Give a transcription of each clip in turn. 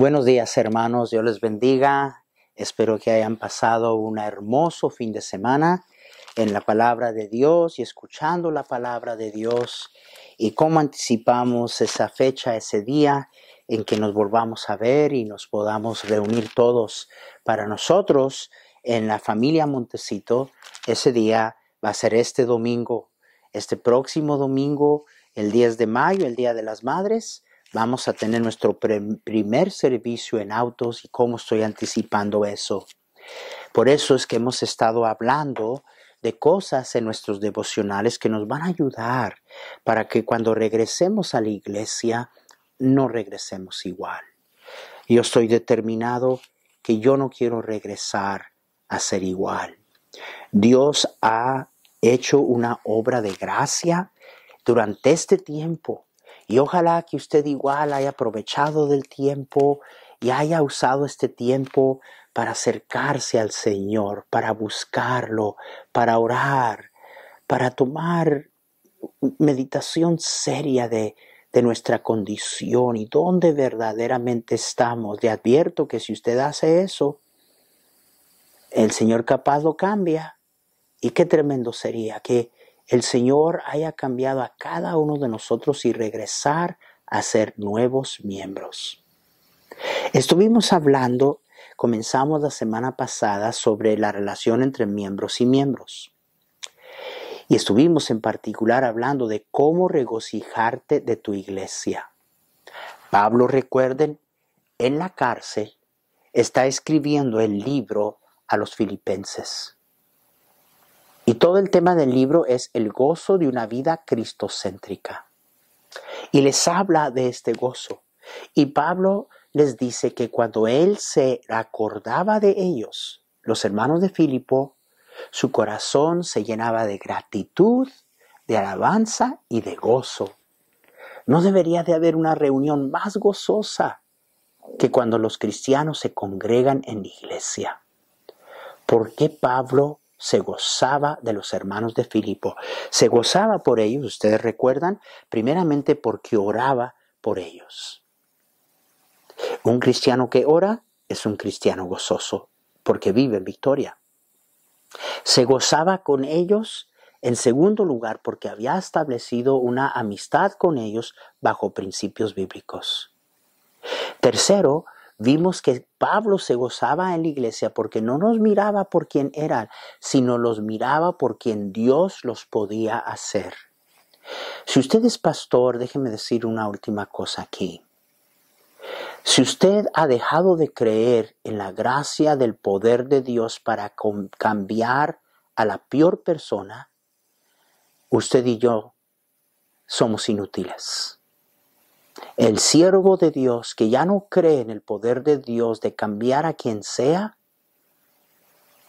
Buenos días hermanos, Dios les bendiga. Espero que hayan pasado un hermoso fin de semana en la palabra de Dios y escuchando la palabra de Dios y cómo anticipamos esa fecha, ese día en que nos volvamos a ver y nos podamos reunir todos para nosotros en la familia Montecito. Ese día va a ser este domingo, este próximo domingo, el 10 de mayo, el Día de las Madres Vamos a tener nuestro primer servicio en autos y cómo estoy anticipando eso. Por eso es que hemos estado hablando de cosas en nuestros devocionales que nos van a ayudar para que cuando regresemos a la iglesia no regresemos igual. Yo estoy determinado que yo no quiero regresar a ser igual. Dios ha hecho una obra de gracia durante este tiempo y ojalá que usted igual haya aprovechado del tiempo y haya usado este tiempo para acercarse al Señor, para buscarlo, para orar, para tomar meditación seria de, de nuestra condición y dónde verdaderamente estamos. Le advierto que si usted hace eso, el Señor capaz lo cambia. Y qué tremendo sería que el Señor haya cambiado a cada uno de nosotros y regresar a ser nuevos miembros. Estuvimos hablando, comenzamos la semana pasada sobre la relación entre miembros y miembros. Y estuvimos en particular hablando de cómo regocijarte de tu iglesia. Pablo, recuerden, en la cárcel está escribiendo el libro a los filipenses. Y todo el tema del libro es el gozo de una vida cristocéntrica. Y les habla de este gozo. Y Pablo les dice que cuando él se acordaba de ellos, los hermanos de Filipo, su corazón se llenaba de gratitud, de alabanza y de gozo. No debería de haber una reunión más gozosa que cuando los cristianos se congregan en iglesia. ¿Por qué Pablo se gozaba de los hermanos de Filipo. Se gozaba por ellos, ustedes recuerdan, primeramente porque oraba por ellos. Un cristiano que ora es un cristiano gozoso, porque vive en victoria. Se gozaba con ellos en segundo lugar porque había establecido una amistad con ellos bajo principios bíblicos. Tercero, vimos que Pablo se gozaba en la iglesia porque no nos miraba por quien eran, sino los miraba por quien Dios los podía hacer. Si usted es pastor, déjeme decir una última cosa aquí. Si usted ha dejado de creer en la gracia del poder de Dios para cambiar a la peor persona, usted y yo somos inútiles. El siervo de Dios que ya no cree en el poder de Dios de cambiar a quien sea,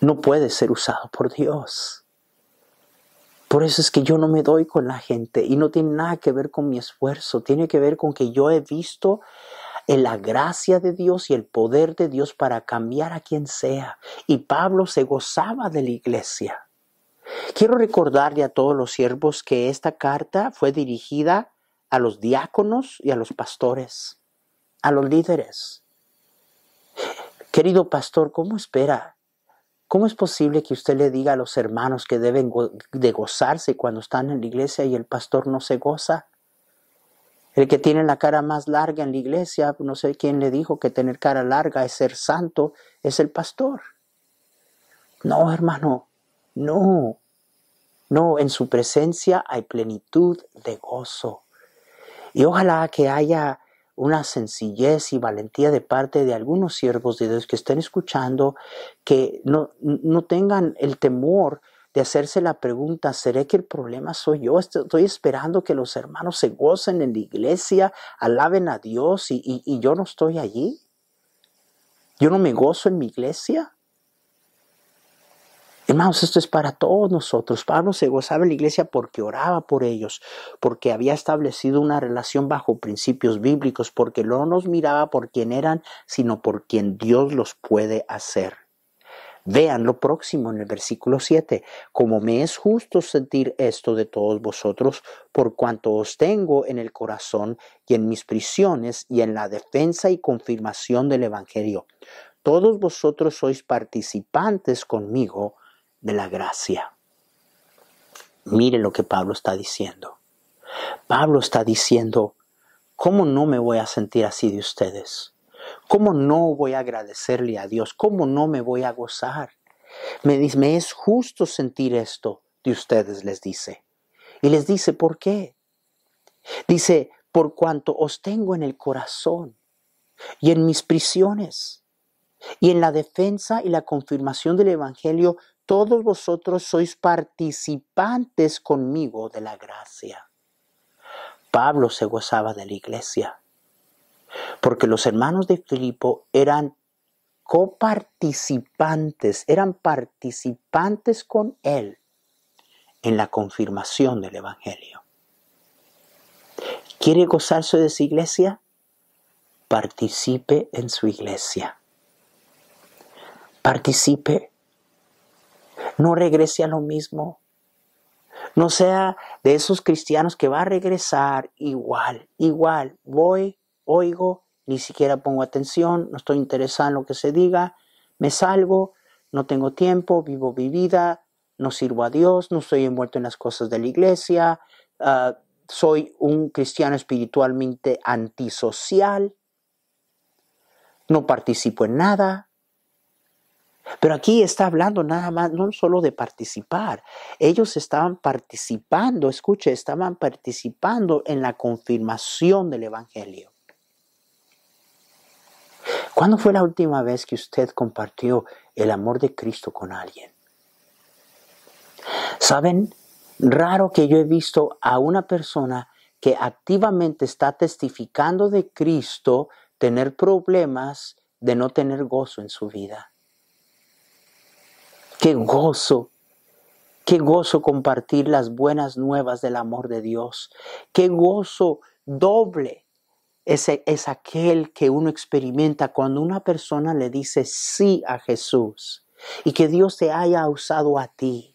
no puede ser usado por Dios. Por eso es que yo no me doy con la gente y no tiene nada que ver con mi esfuerzo, tiene que ver con que yo he visto en la gracia de Dios y el poder de Dios para cambiar a quien sea. Y Pablo se gozaba de la iglesia. Quiero recordarle a todos los siervos que esta carta fue dirigida a los diáconos y a los pastores, a los líderes. Querido pastor, ¿cómo espera? ¿Cómo es posible que usted le diga a los hermanos que deben de gozarse cuando están en la iglesia y el pastor no se goza? El que tiene la cara más larga en la iglesia, no sé quién le dijo que tener cara larga es ser santo, es el pastor. No, hermano, no. No, en su presencia hay plenitud de gozo. Y ojalá que haya una sencillez y valentía de parte de algunos siervos de Dios que estén escuchando, que no, no tengan el temor de hacerse la pregunta, ¿seré que el problema soy yo? Estoy esperando que los hermanos se gocen en la iglesia, alaben a Dios y, y yo no estoy allí. Yo no me gozo en mi iglesia. Hermanos, esto es para todos nosotros. Pablo se gozaba en la iglesia porque oraba por ellos, porque había establecido una relación bajo principios bíblicos, porque no nos miraba por quien eran, sino por quien Dios los puede hacer. Vean lo próximo en el versículo 7. Como me es justo sentir esto de todos vosotros, por cuanto os tengo en el corazón y en mis prisiones y en la defensa y confirmación del Evangelio. Todos vosotros sois participantes conmigo de la gracia. Mire lo que Pablo está diciendo. Pablo está diciendo, ¿cómo no me voy a sentir así de ustedes? ¿Cómo no voy a agradecerle a Dios? ¿Cómo no me voy a gozar? Me dice, me es justo sentir esto de ustedes, les dice. Y les dice, ¿por qué? Dice, por cuanto os tengo en el corazón y en mis prisiones y en la defensa y la confirmación del Evangelio, todos vosotros sois participantes conmigo de la gracia. Pablo se gozaba de la iglesia porque los hermanos de Filipo eran coparticipantes, eran participantes con él en la confirmación del Evangelio. ¿Quiere gozarse de su iglesia? Participe en su iglesia. Participe. No regrese a lo mismo. No sea de esos cristianos que va a regresar igual, igual. Voy, oigo, ni siquiera pongo atención, no estoy interesado en lo que se diga, me salgo, no tengo tiempo, vivo mi vida, no sirvo a Dios, no estoy envuelto en las cosas de la iglesia, ah, soy un cristiano espiritualmente antisocial, no participo en nada. Pero aquí está hablando nada más, no solo de participar, ellos estaban participando, escuche, estaban participando en la confirmación del Evangelio. ¿Cuándo fue la última vez que usted compartió el amor de Cristo con alguien? ¿Saben? Raro que yo he visto a una persona que activamente está testificando de Cristo tener problemas de no tener gozo en su vida. Qué gozo, qué gozo compartir las buenas nuevas del amor de Dios. Qué gozo doble es, aquel que uno experimenta cuando una persona le dice sí a Jesús y que Dios te haya usado a ti.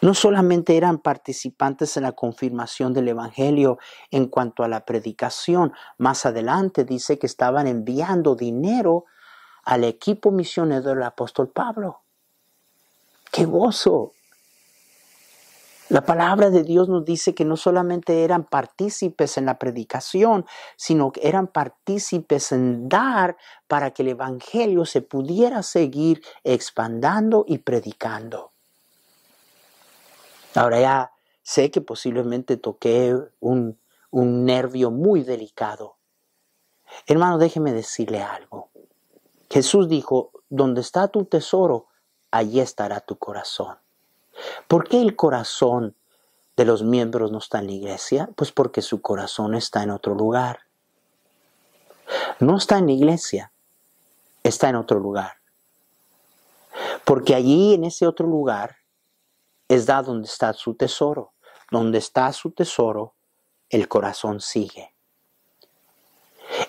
No solamente eran participantes en la confirmación del Evangelio en cuanto a la predicación, más adelante dice que estaban enviando dinero al equipo misionero del apóstol Pablo. ¡Qué gozo! La palabra de Dios nos dice que no solamente eran partícipes en la predicación, sino que eran partícipes en dar para que el Evangelio se pudiera seguir expandando y predicando. Ahora ya sé que posiblemente toqué un, un nervio muy delicado. Hermano, déjeme decirle algo. Jesús dijo, donde está tu tesoro, allí estará tu corazón. ¿Por qué el corazón de los miembros no está en la iglesia? Pues porque su corazón está en otro lugar. No está en la iglesia, está en otro lugar. Porque allí en ese otro lugar es da donde está su tesoro. Donde está su tesoro, el corazón sigue.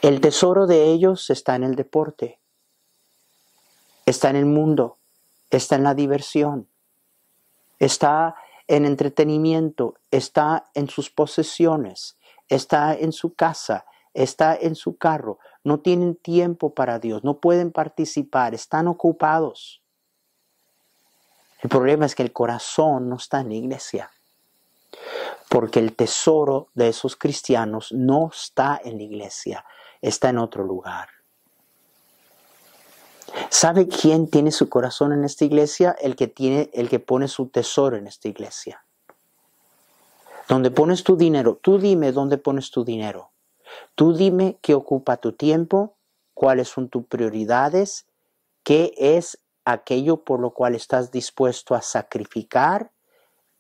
El tesoro de ellos está en el deporte, está en el mundo, está en la diversión, está en entretenimiento, está en sus posesiones, está en su casa, está en su carro. No tienen tiempo para Dios, no pueden participar, están ocupados. El problema es que el corazón no está en la iglesia, porque el tesoro de esos cristianos no está en la iglesia, está en otro lugar. ¿Sabe quién tiene su corazón en esta iglesia? El que tiene, el que pone su tesoro en esta iglesia. Donde pones tu dinero, tú dime dónde pones tu dinero. Tú dime qué ocupa tu tiempo, cuáles son tus prioridades, qué es aquello por lo cual estás dispuesto a sacrificar,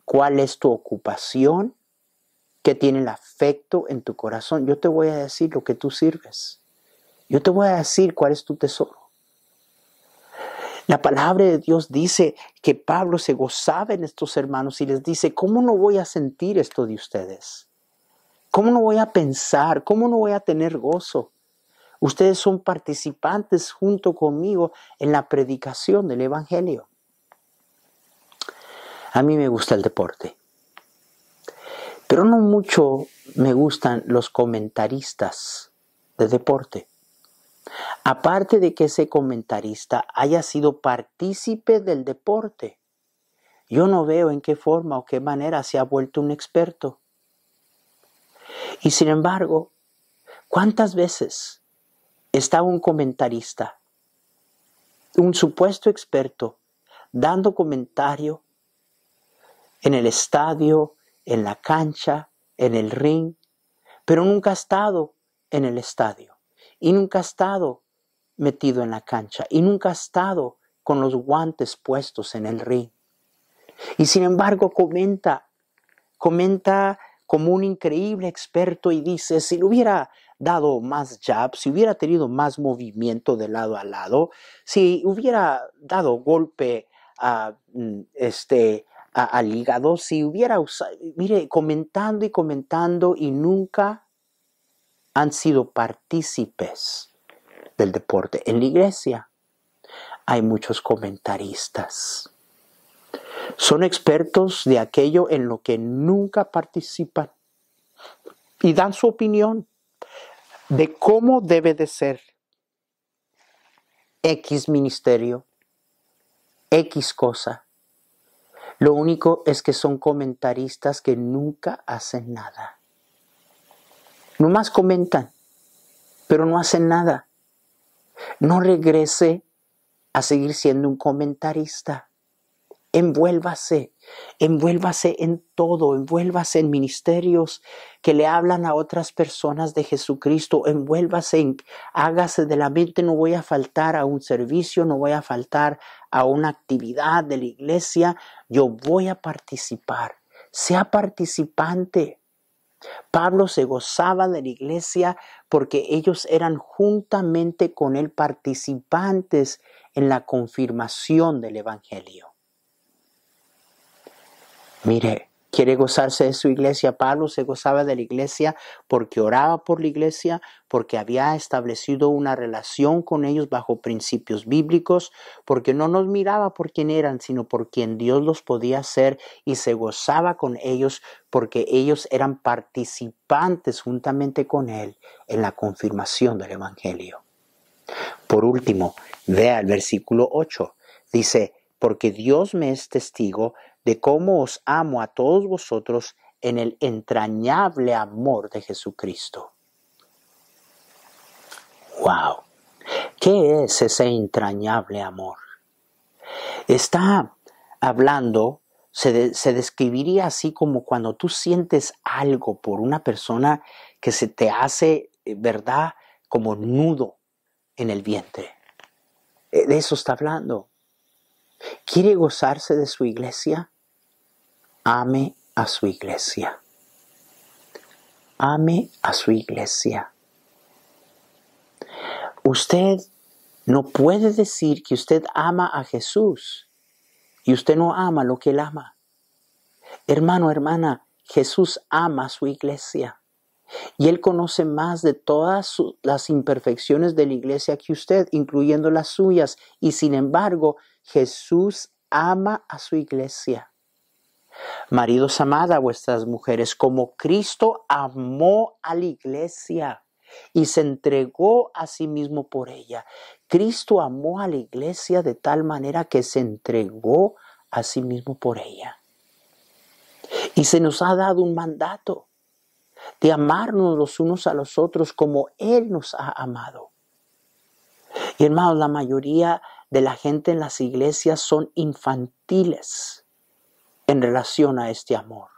cuál es tu ocupación, qué tiene el afecto en tu corazón. Yo te voy a decir lo que tú sirves. Yo te voy a decir cuál es tu tesoro. La palabra de Dios dice que Pablo se gozaba en estos hermanos y les dice, ¿cómo no voy a sentir esto de ustedes? ¿Cómo no voy a pensar? ¿Cómo no voy a tener gozo? Ustedes son participantes junto conmigo en la predicación del Evangelio. A mí me gusta el deporte, pero no mucho me gustan los comentaristas de deporte. Aparte de que ese comentarista haya sido partícipe del deporte, yo no veo en qué forma o qué manera se ha vuelto un experto. Y sin embargo, ¿cuántas veces está un comentarista, un supuesto experto, dando comentario en el estadio, en la cancha, en el ring, pero nunca ha estado en el estadio y nunca ha estado metido en la cancha y nunca ha estado con los guantes puestos en el ring. Y sin embargo comenta, comenta como un increíble experto y dice, si le hubiera dado más jab, si hubiera tenido más movimiento de lado a lado, si hubiera dado golpe a, mm, este, al hígado, si hubiera usado, mire, comentando y comentando y nunca han sido partícipes del deporte. En la iglesia hay muchos comentaristas. Son expertos de aquello en lo que nunca participan y dan su opinión de cómo debe de ser X ministerio, X cosa. Lo único es que son comentaristas que nunca hacen nada. Nomás comentan, pero no hacen nada. No regrese a seguir siendo un comentarista. Envuélvase, envuélvase en todo, envuélvase en ministerios que le hablan a otras personas de Jesucristo, envuélvase, en, hágase de la mente, no voy a faltar a un servicio, no voy a faltar a una actividad de la iglesia, yo voy a participar. Sea participante. Pablo se gozaba de la iglesia porque ellos eran juntamente con él participantes en la confirmación del Evangelio. Mire, quiere gozarse de su iglesia. Pablo se gozaba de la iglesia porque oraba por la iglesia, porque había establecido una relación con ellos bajo principios bíblicos, porque no nos miraba por quién eran, sino por quien Dios los podía hacer y se gozaba con ellos porque ellos eran participantes juntamente con él en la confirmación del Evangelio. Por último, vea el versículo 8. Dice, porque Dios me es testigo de cómo os amo a todos vosotros en el entrañable amor de Jesucristo. ¡Wow! ¿Qué es ese entrañable amor? Está hablando, se, describiría así como cuando tú sientes algo por una persona que se te hace, eh, ¿verdad?, como nudo en el vientre. Eh, de eso está hablando. ¿Quiere gozarse de su iglesia? Ame a su iglesia. Ame a su iglesia. Usted no puede decir que usted ama a Jesús y usted no ama lo que él ama. Hermano, hermana, Jesús ama a su iglesia. Y Él conoce más de todas las imperfecciones de la iglesia que usted, incluyendo las suyas. Y sin embargo, Jesús ama a su iglesia. Maridos, amad a vuestras mujeres como Cristo amó a la iglesia y se entregó a sí mismo por ella. Cristo amó a la iglesia de tal manera que se entregó a sí mismo por ella. Y se nos ha dado un mandato de amarnos los unos a los otros como Él nos ha amado. Y hermanos, la mayoría de la gente en las iglesias son infantiles en relación a este amor.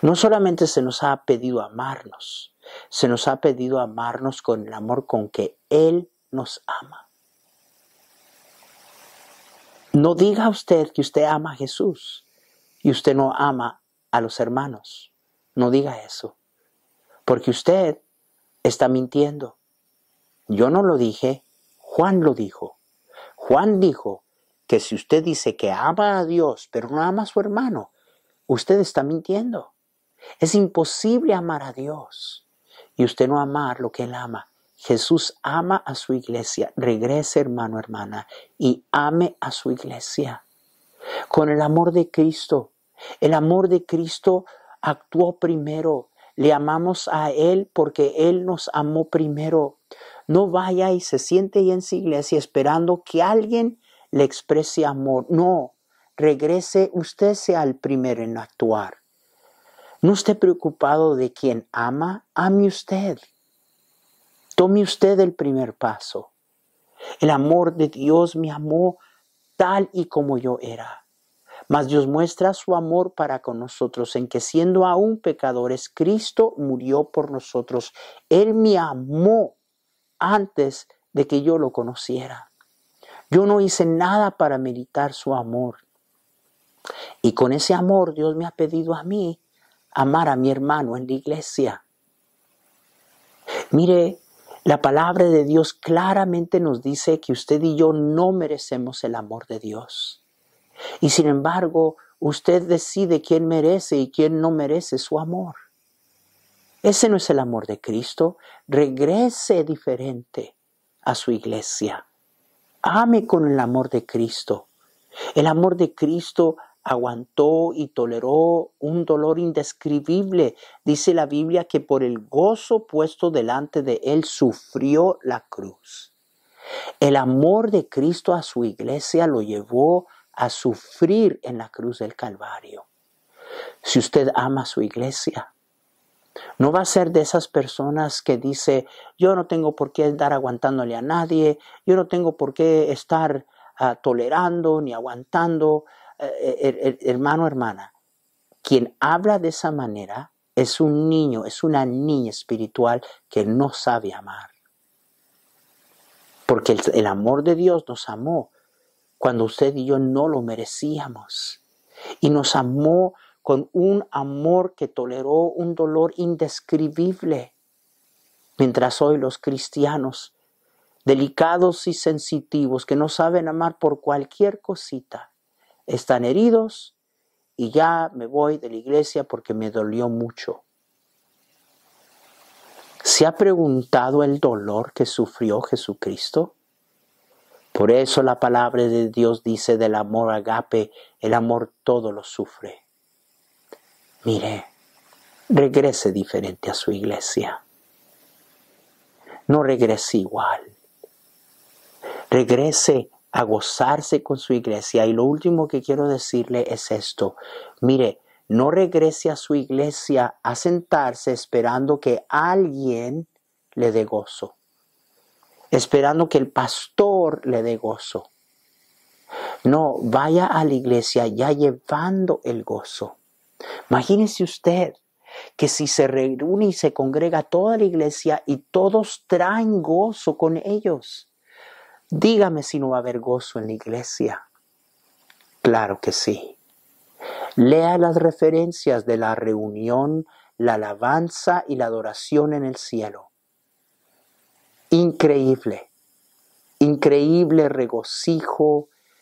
No solamente se nos ha pedido amarnos, se nos ha pedido amarnos con el amor con que Él nos ama. No diga usted que usted ama a Jesús y usted no ama a los hermanos. No diga eso, porque usted está mintiendo. Yo no lo dije, Juan lo dijo. Juan dijo que si usted dice que ama a Dios, pero no ama a su hermano, usted está mintiendo. Es imposible amar a Dios y usted no amar lo que Él ama. Jesús ama a su iglesia. Regrese, hermano, hermana, y ame a su iglesia. Con el amor de Cristo. El amor de Cristo actuó primero. Le amamos a Él porque Él nos amó primero. No vaya y se siente ahí en su iglesia esperando que alguien le exprese amor. No, regrese, usted sea el primero en actuar. No esté preocupado de quien ama, ame usted. Tome usted el primer paso. El amor de Dios me amó tal y como yo era. Mas Dios muestra su amor para con nosotros en que siendo aún pecadores, Cristo murió por nosotros. Él me amó antes de que yo lo conociera. Yo no hice nada para meditar su amor. Y con ese amor Dios me ha pedido a mí amar a mi hermano en la iglesia. Mire, la palabra de Dios claramente nos dice que usted y yo no merecemos el amor de Dios. Y sin embargo, usted decide quién merece y quién no merece su amor. Ese no es el amor de Cristo. Regrese diferente a su iglesia. Ame con el amor de Cristo. El amor de Cristo aguantó y toleró un dolor indescribible. Dice la Biblia que por el gozo puesto delante de él sufrió la cruz. El amor de Cristo a su iglesia lo llevó a sufrir en la cruz del Calvario. Si usted ama a su iglesia, no va a ser de esas personas que dice, yo no tengo por qué estar aguantándole a nadie, yo no tengo por qué estar ah, tolerando ni aguantando. Eh, hermano, hermana, quien habla de esa manera es un niño, es una niña espiritual que no sabe amar. Porque el, amor de Dios nos amó cuando usted y yo no lo merecíamos. Y nos amó con un amor que toleró un dolor indescribible. Mientras hoy los cristianos, delicados y sensitivos, que no saben amar por cualquier cosita, están heridos y ya me voy de la iglesia porque me dolió mucho. ¿Se ha preguntado el dolor que sufrió Jesucristo? Por eso la palabra de Dios dice del amor agape, el amor todo lo sufre. Mire, regrese diferente a su iglesia. No regrese igual. Regrese a gozarse con su iglesia. Y lo último que quiero decirle es esto. Mire, no regrese a su iglesia a sentarse esperando que alguien le dé gozo. Esperando que el pastor le dé gozo. No, vaya a la iglesia ya llevando el gozo. Imagínese usted que si se reúne y se congrega toda la iglesia y todos traen gozo con ellos. Dígame si no va a haber gozo en la iglesia. Claro que sí. Lea las referencias de la reunión, la alabanza y la adoración en el cielo. Increíble, increíble regocijo,